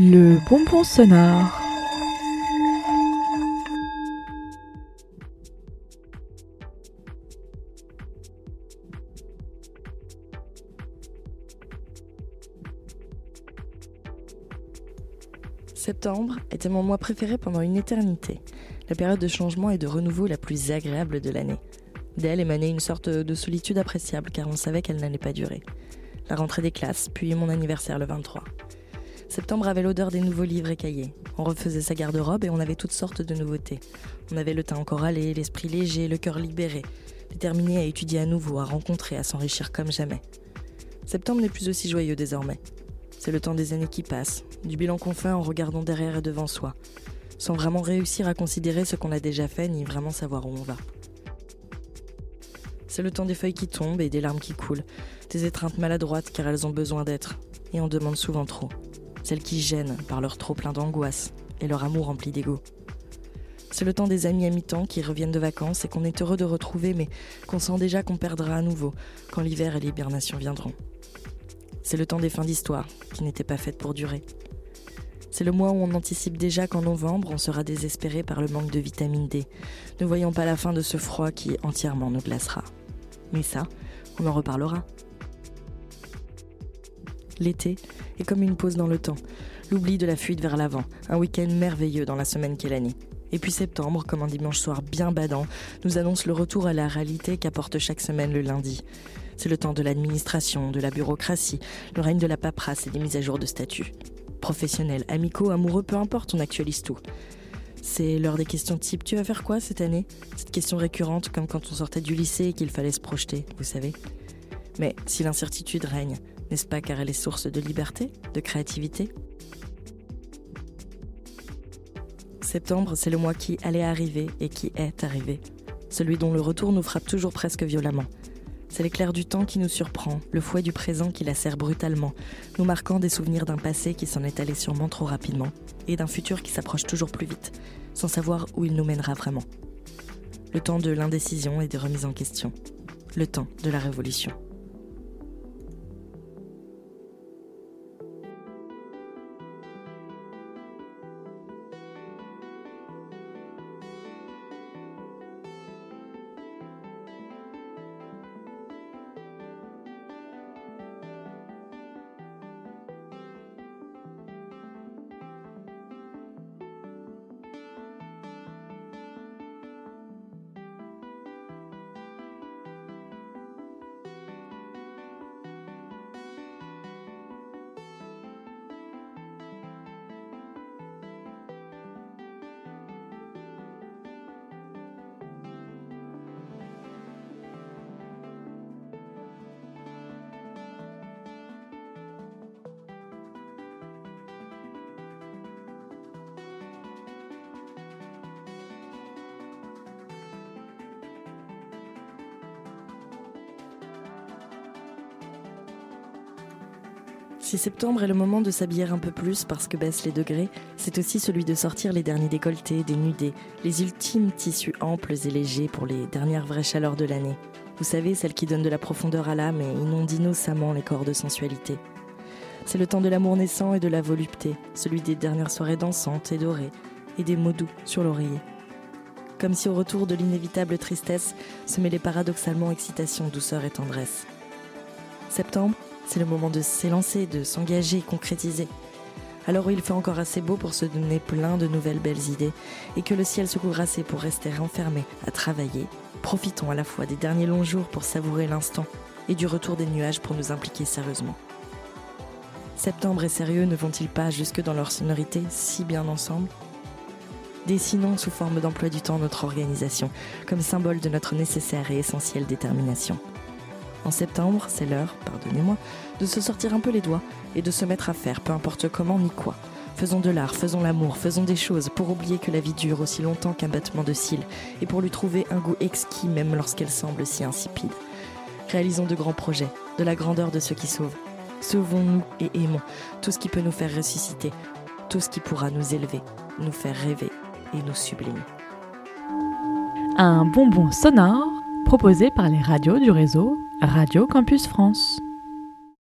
Le bonbon sonore. Septembre était mon mois préféré pendant une éternité, la période de changement et de renouveau la plus agréable de l'année. D'elle émanait une sorte de solitude appréciable car on savait qu'elle n'allait pas durer. La rentrée des classes, puis mon anniversaire le 23. Septembre avait l'odeur des nouveaux livres et cahiers. On refaisait sa garde-robe et on avait toutes sortes de nouveautés. On avait le teint encore allé, l'esprit léger, le cœur libéré, déterminé à étudier à nouveau, à rencontrer, à s'enrichir comme jamais. Septembre n'est plus aussi joyeux désormais. C'est le temps des années qui passent, du bilan qu'on fait en regardant derrière et devant soi, sans vraiment réussir à considérer ce qu'on a déjà fait ni vraiment savoir où on va. C'est le temps des feuilles qui tombent et des larmes qui coulent, des étreintes maladroites car elles ont besoin d'être, et on demande souvent trop. Celles qui gênent par leur trop plein d'angoisse et leur amour rempli d'ego. C'est le temps des amis à mi-temps qui reviennent de vacances et qu'on est heureux de retrouver, mais qu'on sent déjà qu'on perdra à nouveau quand l'hiver et l'hibernation viendront. C'est le temps des fins d'histoire, qui n'étaient pas faites pour durer. C'est le mois où on anticipe déjà qu'en novembre, on sera désespéré par le manque de vitamine D, ne voyant pas la fin de ce froid qui entièrement nous glacera. Mais ça, on en reparlera. L'été est comme une pause dans le temps, l'oubli de la fuite vers l'avant, un week-end merveilleux dans la semaine qu'est l'année. Et puis septembre, comme un dimanche soir bien badant, nous annonce le retour à la réalité qu'apporte chaque semaine le lundi. C'est le temps de l'administration, de la bureaucratie, le règne de la paperasse et des mises à jour de statut. Professionnels, amicaux, amoureux, peu importe, on actualise tout. C'est l'heure des questions type Tu vas faire quoi cette année? Cette question récurrente comme quand on sortait du lycée et qu'il fallait se projeter, vous savez. Mais si l'incertitude règne, n'est-ce pas car elle est source de liberté, de créativité? Septembre, c'est le mois qui allait arriver et qui est arrivé. Celui dont le retour nous frappe toujours presque violemment. C'est l'éclair du temps qui nous surprend, le fouet du présent qui la serre brutalement, nous marquant des souvenirs d'un passé qui s'en est allé sûrement trop rapidement, et d'un futur qui s'approche toujours plus vite, sans savoir où il nous mènera vraiment. Le temps de l'indécision et des remises en question. Le temps de la révolution. Si septembre est le moment de s'habiller un peu plus parce que baissent les degrés, c'est aussi celui de sortir les derniers décolletés, dénudés, les ultimes tissus amples et légers pour les dernières vraies chaleurs de l'année. Vous savez, celles qui donnent de la profondeur à l'âme et inondent innocemment les corps de sensualité. C'est le temps de l'amour naissant et de la volupté, celui des dernières soirées dansantes et dorées, et des mots doux sur l'oreiller. Comme si au retour de l'inévitable tristesse se mêlait paradoxalement excitation, douceur et tendresse. Septembre, c'est le moment de s'élancer, de s'engager, concrétiser. Alors où il fait encore assez beau pour se donner plein de nouvelles belles idées et que le ciel se couvre assez pour rester enfermé à travailler, profitons à la fois des derniers longs jours pour savourer l'instant et du retour des nuages pour nous impliquer sérieusement. Septembre et sérieux ne vont-ils pas jusque dans leur sonorité si bien ensemble? Dessinons sous forme d'emploi du temps notre organisation, comme symbole de notre nécessaire et essentielle détermination. En septembre, c'est l'heure, pardonnez-moi, de se sortir un peu les doigts et de se mettre à faire, peu importe comment ni quoi. Faisons de l'art, faisons l'amour, faisons des choses pour oublier que la vie dure aussi longtemps qu'un battement de cils et pour lui trouver un goût exquis même lorsqu'elle semble si insipide. Réalisons de grands projets, de la grandeur de ceux qui sauvent. Sauvons-nous et aimons tout ce qui peut nous faire ressusciter, tout ce qui pourra nous élever, nous faire rêver et nous sublimer. Un bonbon sonore proposé par les radios du réseau Radio Campus France.